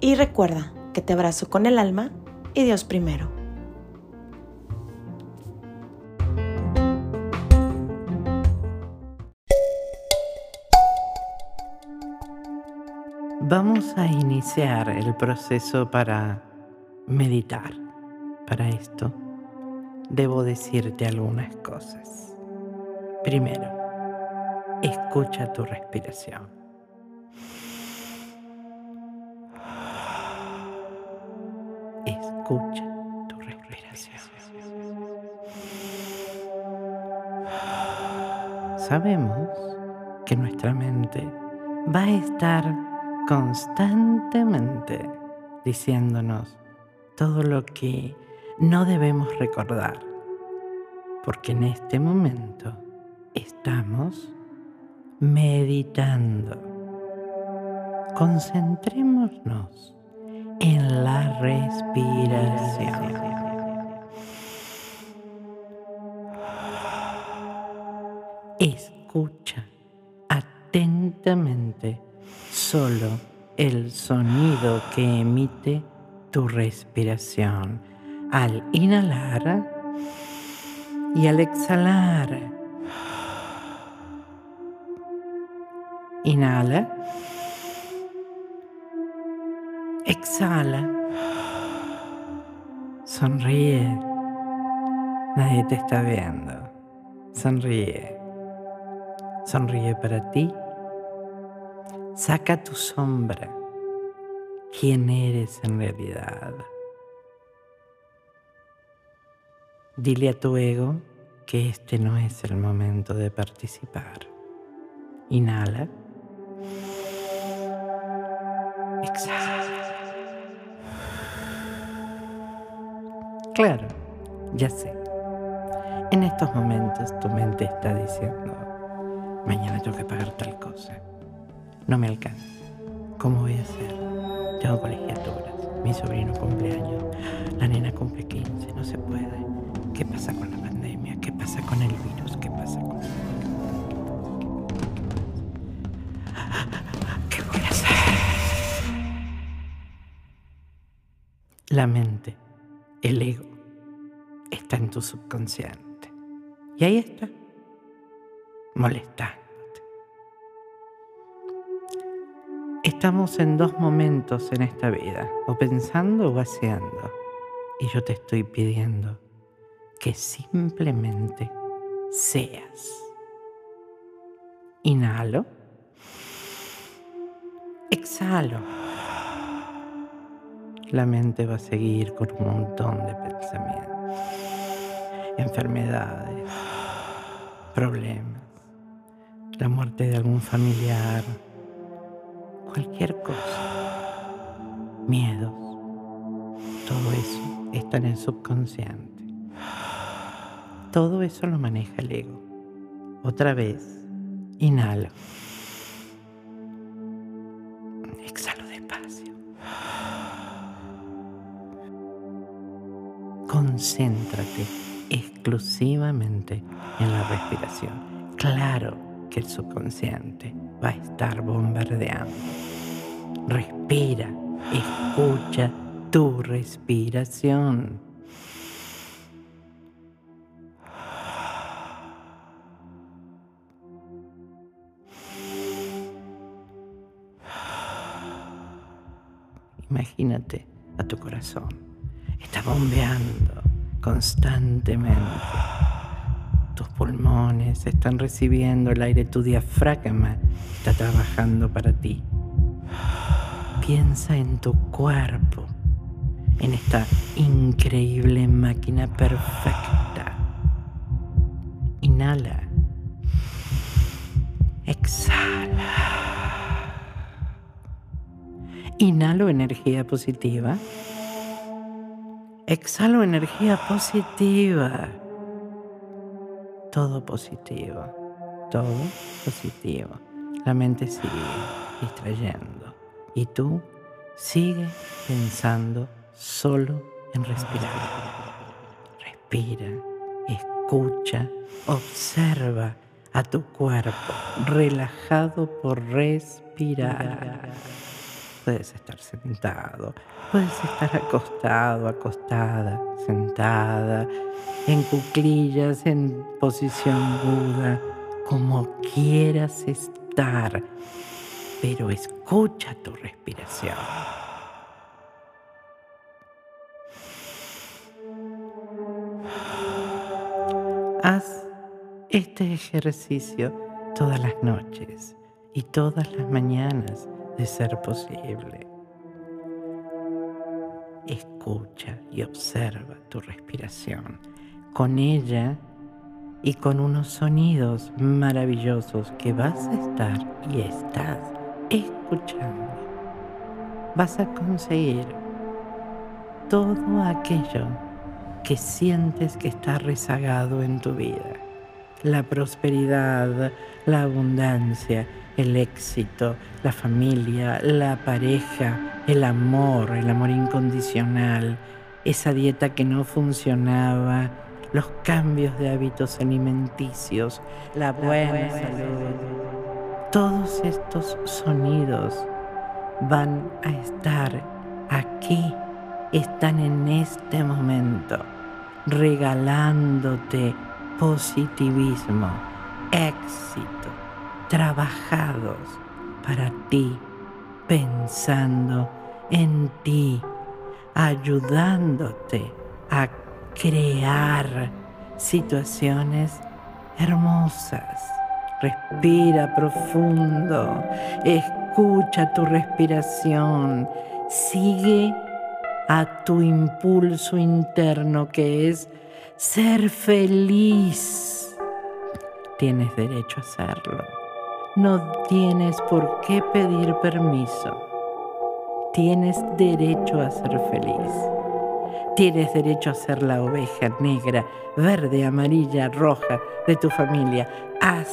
y recuerda que te abrazo con el alma y Dios primero. Vamos a iniciar el proceso para meditar. Para esto, debo decirte algunas cosas. Primero, escucha tu respiración. Escucha tu respiración. Sabemos que nuestra mente va a estar constantemente diciéndonos todo lo que no debemos recordar, porque en este momento estamos meditando. Concentrémonos en la respiración. Escucha atentamente solo el sonido que emite tu respiración al inhalar y al exhalar. Inhala. Exhala. Sonríe. Nadie te está viendo. Sonríe. Sonríe para ti Saca tu sombra. ¿Quién eres en realidad? Dile a tu ego que este no es el momento de participar. Inhala. Claro, ya sé. En estos momentos tu mente está diciendo, mañana tengo que pagar tal cosa no me alcanza. ¿Cómo voy a hacer? Tengo colegiaturas, mi sobrino cumpleaños, la nena cumple 15, no se puede. ¿Qué pasa con la pandemia? ¿Qué pasa con el virus? ¿Qué pasa con... ¿Qué voy a hacer? La mente, el ego, está en tu subconsciente. Y ahí está, molesta Estamos en dos momentos en esta vida, o pensando o haciendo. Y yo te estoy pidiendo que simplemente seas. Inhalo. Exhalo. La mente va a seguir con un montón de pensamientos, enfermedades, problemas, la muerte de algún familiar cualquier cosa, miedos, todo eso está en el subconsciente. Todo eso lo maneja el ego. Otra vez, inhalo. Exhalo despacio. Concéntrate exclusivamente en la respiración. Claro que el subconsciente va a estar bombardeando. Respira, escucha tu respiración. Imagínate a tu corazón. Está bombeando constantemente tus pulmones están recibiendo el aire, tu diafragma está trabajando para ti. Piensa en tu cuerpo, en esta increíble máquina perfecta. Inhala. Exhala. Inhalo energía positiva. Exhalo energía positiva. Todo positivo. Todo positivo. La mente sigue distrayendo. Y tú sigue pensando solo en respirar. Respira, escucha, observa a tu cuerpo relajado por respirar. Puedes estar sentado, puedes estar acostado, acostada, sentada, en cuclillas, en posición Buda, como quieras estar, pero escucha tu respiración. Haz este ejercicio todas las noches y todas las mañanas de ser posible. Escucha y observa tu respiración. Con ella y con unos sonidos maravillosos que vas a estar y estás escuchando, vas a conseguir todo aquello que sientes que está rezagado en tu vida. La prosperidad, la abundancia, el éxito, la familia, la pareja, el amor, el amor incondicional, esa dieta que no funcionaba, los cambios de hábitos alimenticios, la buena, salud. Todos estos sonidos van a estar aquí, están en este momento, regalándote positivismo, éxito, trabajados para ti, pensando en ti, ayudándote a crear situaciones hermosas. Respira profundo, escucha tu respiración, sigue a tu impulso interno que es ser feliz. Tienes derecho a hacerlo. No tienes por qué pedir permiso. Tienes derecho a ser feliz. Tienes derecho a ser la oveja negra, verde, amarilla, roja de tu familia. Haz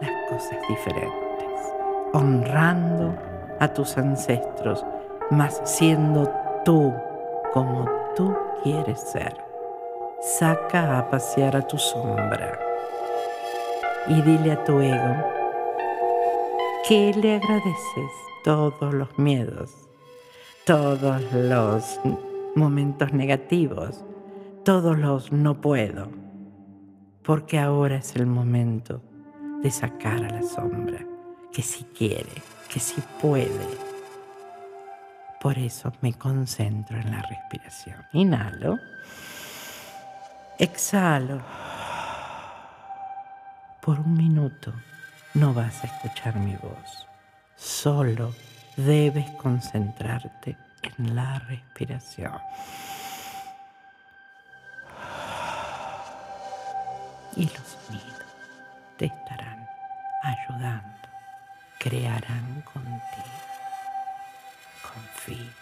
las cosas diferentes, honrando a tus ancestros, mas siendo tú como tú quieres ser. Saca a pasear a tu sombra y dile a tu ego que le agradeces todos los miedos, todos los momentos negativos, todos los no puedo, porque ahora es el momento de sacar a la sombra, que si quiere, que si puede. Por eso me concentro en la respiración. Inhalo, exhalo por un minuto no vas a escuchar mi voz. Solo debes concentrarte en la respiración. Y los sonidos te estarán ayudando, crearán contigo. comfy.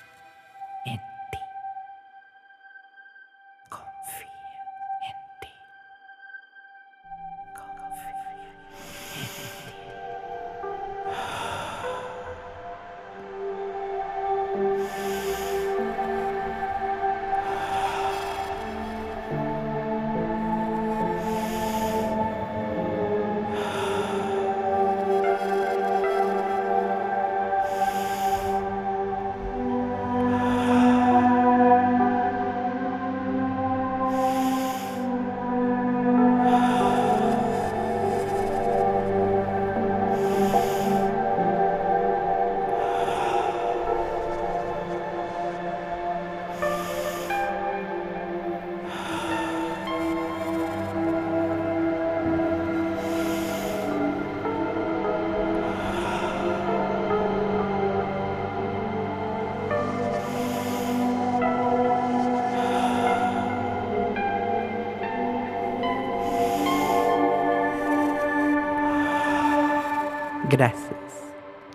Gracias,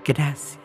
gracias